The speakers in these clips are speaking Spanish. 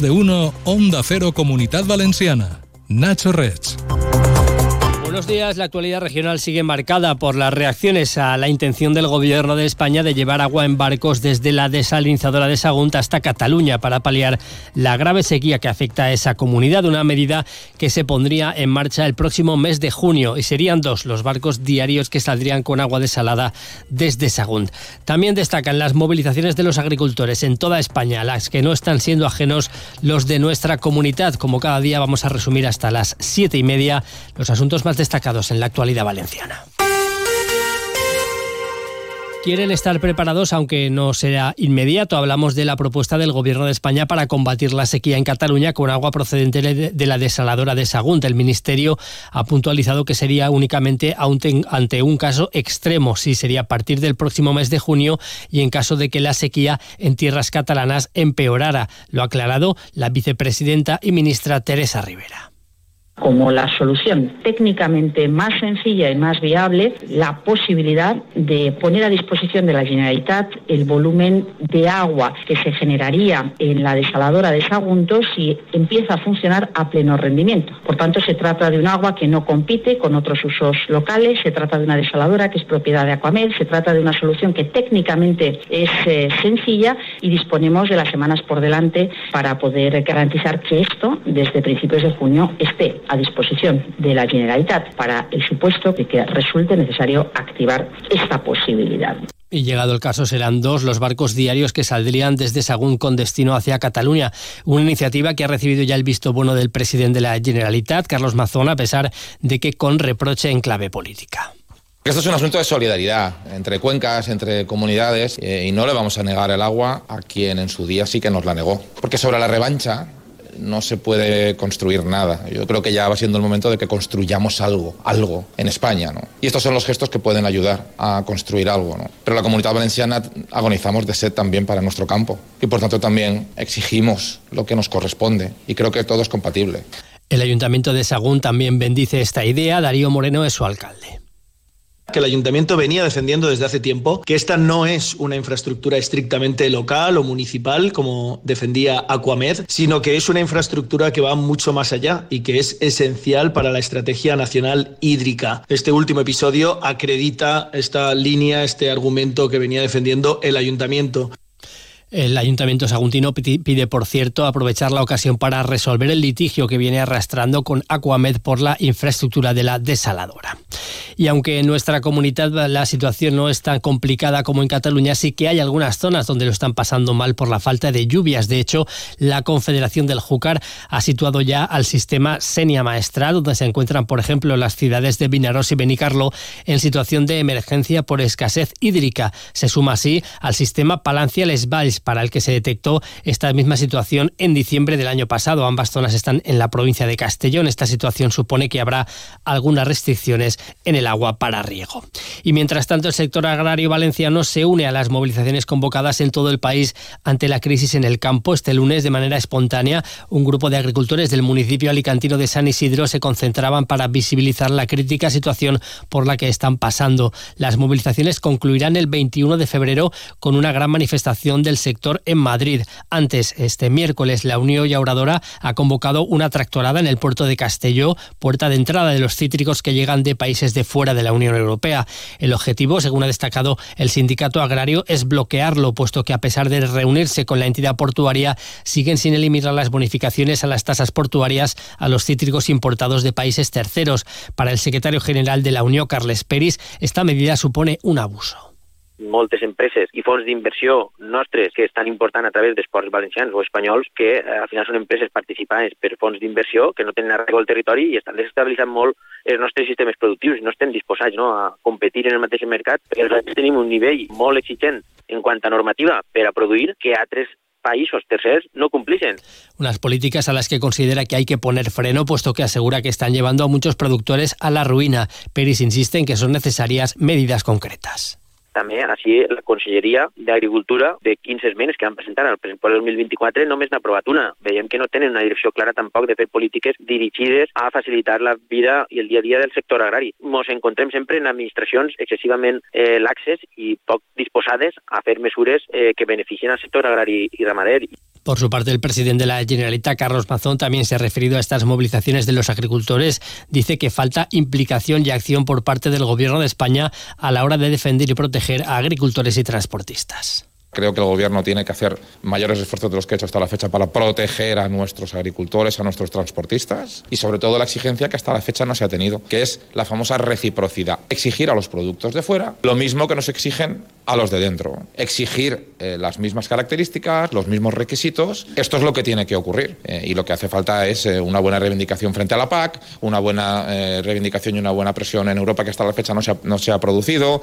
de 1, Onda Cero Comunidad Valenciana. Nacho Reds. Buenos días. La actualidad regional sigue marcada por las reacciones a la intención del Gobierno de España de llevar agua en barcos desde la desalinizadora de Sagunta hasta Cataluña para paliar la grave sequía que afecta a esa comunidad. Una medida que se pondría en marcha el próximo mes de junio y serían dos los barcos diarios que saldrían con agua desalada desde Sagunt. También destacan las movilizaciones de los agricultores en toda España, las que no están siendo ajenos los de nuestra comunidad. Como cada día vamos a resumir hasta las siete y media los asuntos más destacados en la actualidad valenciana. Quieren estar preparados, aunque no será inmediato. Hablamos de la propuesta del Gobierno de España para combatir la sequía en Cataluña con agua procedente de la desaladora de Sagunt. El Ministerio ha puntualizado que sería únicamente ante un caso extremo, sí sería a partir del próximo mes de junio y en caso de que la sequía en tierras catalanas empeorara. Lo ha aclarado la vicepresidenta y ministra Teresa Rivera como la solución técnicamente más sencilla y más viable la posibilidad de poner a disposición de la Generalitat el volumen de agua que se generaría en la desaladora de Sagunto si empieza a funcionar a pleno rendimiento. Por tanto, se trata de un agua que no compite con otros usos locales, se trata de una desaladora que es propiedad de Aquamed, se trata de una solución que técnicamente es eh, sencilla y disponemos de las semanas por delante para poder garantizar que esto, desde principios de junio, esté a disposición de la Generalitat para el supuesto de que resulte necesario activar esta posibilidad. Y llegado el caso, serán dos los barcos diarios que saldrían desde Sagún con destino hacia Cataluña. Una iniciativa que ha recibido ya el visto bueno del presidente de la Generalitat, Carlos Mazón, a pesar de que con reproche en clave política. Esto es un asunto de solidaridad entre cuencas, entre comunidades, eh, y no le vamos a negar el agua a quien en su día sí que nos la negó. Porque sobre la revancha, no se puede construir nada. Yo creo que ya va siendo el momento de que construyamos algo, algo en España. Y estos son los gestos que pueden ayudar a construir algo. Pero la comunidad valenciana agonizamos de sed también para nuestro campo y por tanto también exigimos lo que nos corresponde y creo que todo es compatible. El Ayuntamiento de Sagún también bendice esta idea. Darío Moreno es su alcalde que el ayuntamiento venía defendiendo desde hace tiempo, que esta no es una infraestructura estrictamente local o municipal, como defendía Aquamed, sino que es una infraestructura que va mucho más allá y que es esencial para la estrategia nacional hídrica. Este último episodio acredita esta línea, este argumento que venía defendiendo el ayuntamiento. El Ayuntamiento Saguntino pide, por cierto, aprovechar la ocasión para resolver el litigio que viene arrastrando con Aquamed por la infraestructura de la desaladora. Y aunque en nuestra comunidad la situación no es tan complicada como en Cataluña, sí que hay algunas zonas donde lo están pasando mal por la falta de lluvias. De hecho, la Confederación del Júcar ha situado ya al sistema Senia Maestral, donde se encuentran, por ejemplo, las ciudades de Vinaros y Benicarlo, en situación de emergencia por escasez hídrica. Se suma así al sistema Palancia-Les Valls, para el que se detectó esta misma situación en diciembre del año pasado. Ambas zonas están en la provincia de Castellón. Esta situación supone que habrá algunas restricciones en el agua para riego. Y mientras tanto, el sector agrario valenciano se une a las movilizaciones convocadas en todo el país ante la crisis en el campo. Este lunes, de manera espontánea, un grupo de agricultores del municipio alicantino de San Isidro se concentraban para visibilizar la crítica situación por la que están pasando. Las movilizaciones concluirán el 21 de febrero con una gran manifestación del sector en Madrid. Antes, este miércoles, la Unión Yauradora ha convocado una tractorada en el puerto de Castelló, puerta de entrada de los cítricos que llegan de países de fuera de la Unión Europea. El objetivo, según ha destacado el sindicato agrario, es bloquearlo, puesto que a pesar de reunirse con la entidad portuaria, siguen sin eliminar las bonificaciones a las tasas portuarias a los cítricos importados de países terceros. Para el secretario general de la Unión, Carles Peris, esta medida supone un abuso. Moltes empreses i fons d'inversió nostres que estan important a través d'esports valencians o espanyols que eh, al final són empreses participades per fons d'inversió que no tenen arreu al territori i estan desestabilitzant molt els nostres sistemes productius i no estem disposats no, a competir en el mateix mercat perquè nosaltres tenim un nivell molt exigent en quant a normativa per a produir que altres países terceros no cumplisen. Unas políticas a las que considera que hay que poner freno, puesto que asegura que están llevando a muchos productores a la ruïna. Peris insiste en que son necesarias medidas concretas. També, així, la Conselleria d'Agricultura de 15 esmenes que van presentar al pressupost del 2024 només n'ha aprovat una. Veiem que no tenen una direcció clara tampoc de fer polítiques dirigides a facilitar la vida i el dia a dia del sector agrari. Ens encontrem sempre en administracions excessivament eh, laxes i poc disposades a fer mesures eh, que beneficien al sector agrari i ramader. Por su parte, el presidente de la Generalitat, Carlos Mazón, también se ha referido a estas movilizaciones de los agricultores. Dice que falta implicación y acción por parte del Gobierno de España a la hora de defender y proteger a agricultores y transportistas. Creo que el gobierno tiene que hacer mayores esfuerzos de los que ha hecho hasta la fecha para proteger a nuestros agricultores, a nuestros transportistas y sobre todo la exigencia que hasta la fecha no se ha tenido, que es la famosa reciprocidad. Exigir a los productos de fuera lo mismo que nos exigen a los de dentro. Exigir eh, las mismas características, los mismos requisitos. Esto es lo que tiene que ocurrir eh, y lo que hace falta es eh, una buena reivindicación frente a la PAC, una buena reivindicación y una buena presión en Europa que hasta la fecha no se ha, no se ha producido.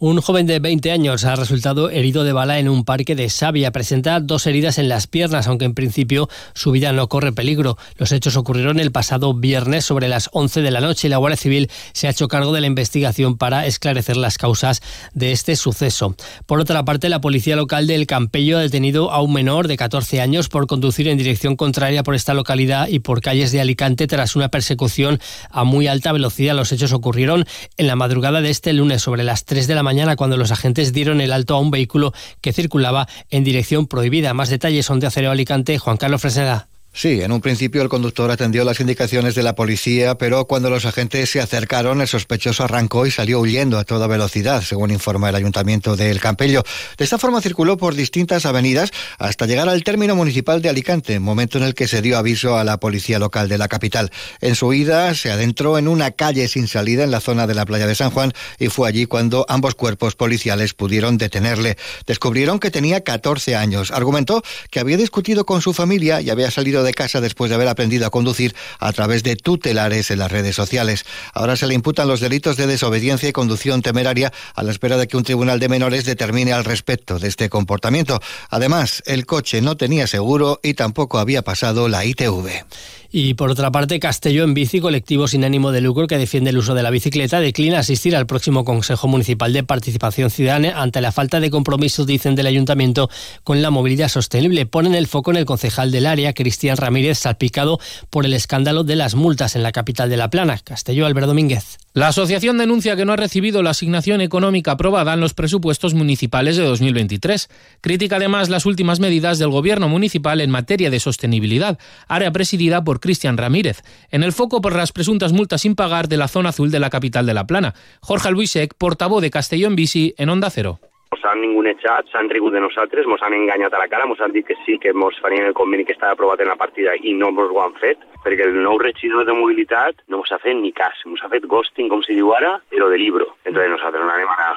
Un joven de 20 años ha resultado herido de bala en un parque de Sabia. Presenta dos heridas en las piernas, aunque en principio su vida no corre peligro. Los hechos ocurrieron el pasado viernes sobre las 11 de la noche y la Guardia Civil se ha hecho cargo de la investigación para esclarecer las causas de este suceso. Por otra parte, la policía local del Campello ha detenido a un menor de 14 años por conducir en dirección contraria por esta localidad y por calles de Alicante tras una persecución a muy alta velocidad. Los hechos ocurrieron en la madrugada de este lunes sobre las 3 de la mañana cuando los agentes dieron el alto a un vehículo que circulaba en dirección prohibida. Más detalles son de Acero Alicante, Juan Carlos Fresneda. Sí, en un principio el conductor atendió las indicaciones de la policía, pero cuando los agentes se acercaron, el sospechoso arrancó y salió huyendo a toda velocidad, según informa el ayuntamiento de El Campello. De esta forma circuló por distintas avenidas hasta llegar al término municipal de Alicante, momento en el que se dio aviso a la policía local de la capital. En su ida se adentró en una calle sin salida en la zona de la playa de San Juan y fue allí cuando ambos cuerpos policiales pudieron detenerle. Descubrieron que tenía 14 años. Argumentó que había discutido con su familia y había salido de casa después de haber aprendido a conducir a través de tutelares en las redes sociales. Ahora se le imputan los delitos de desobediencia y conducción temeraria a la espera de que un tribunal de menores determine al respecto de este comportamiento. Además, el coche no tenía seguro y tampoco había pasado la ITV. Y por otra parte, Castelló en Bici, colectivo sin ánimo de lucro que defiende el uso de la bicicleta, declina asistir al próximo Consejo Municipal de Participación Ciudadana ante la falta de compromiso, dicen del Ayuntamiento, con la movilidad sostenible. Ponen el foco en el concejal del área, Cristian Ramírez, salpicado por el escándalo de las multas en la capital de La Plana. Castelló, Albert Domínguez. La asociación denuncia que no ha recibido la asignación económica aprobada en los presupuestos municipales de 2023. Critica además las últimas medidas del gobierno municipal en materia de sostenibilidad, área presidida por Cristian Ramírez, en el foco por las presuntas multas sin pagar de la zona azul de la capital de La Plana. Jorge Luisec, portavoz de Castellón Bici en Onda Cero. Ens han ningunejat, s'han rigut de nosaltres, ens han enganyat a la cara, ens han dit que sí, que ens farien el conveni que estava aprovat en la partida i no ens ho han fet, perquè el nou regidor de mobilitat no ens ha fet ni cas, ens ha fet ghosting, com si diu ara, però de libro. Entonces nosaltres no anem a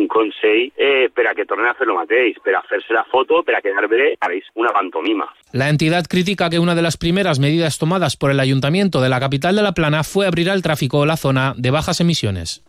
un consell eh, per a que tornen a fer el mateix, per a fer-se la foto, per a quedar bé, una pantomima. La entidad critica que una de las primeras medidas tomadas por el Ayuntamiento de la capital de La Plana fue abrir al tráfico la zona de bajas emisiones.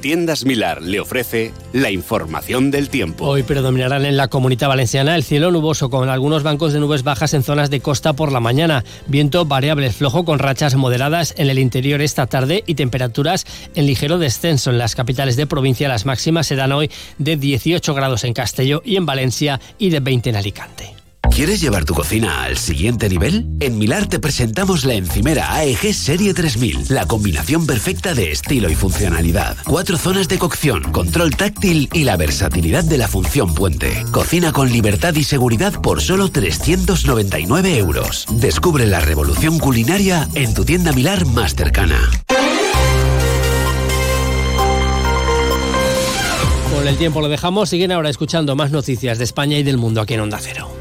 Tiendas Milar le ofrece la información del tiempo. Hoy predominarán en la comunidad valenciana el cielo nuboso con algunos bancos de nubes bajas en zonas de costa por la mañana, viento variable flojo con rachas moderadas en el interior esta tarde y temperaturas en ligero descenso en las capitales de provincia. Las máximas serán hoy de 18 grados en Castelló y en Valencia y de 20 en Alicante. ¿Quieres llevar tu cocina al siguiente nivel? En Milar te presentamos la encimera AEG Serie 3000, la combinación perfecta de estilo y funcionalidad. Cuatro zonas de cocción, control táctil y la versatilidad de la función puente. Cocina con libertad y seguridad por solo 399 euros. Descubre la revolución culinaria en tu tienda Milar más cercana. Con el tiempo lo dejamos, siguen ahora escuchando más noticias de España y del mundo aquí en Onda Cero.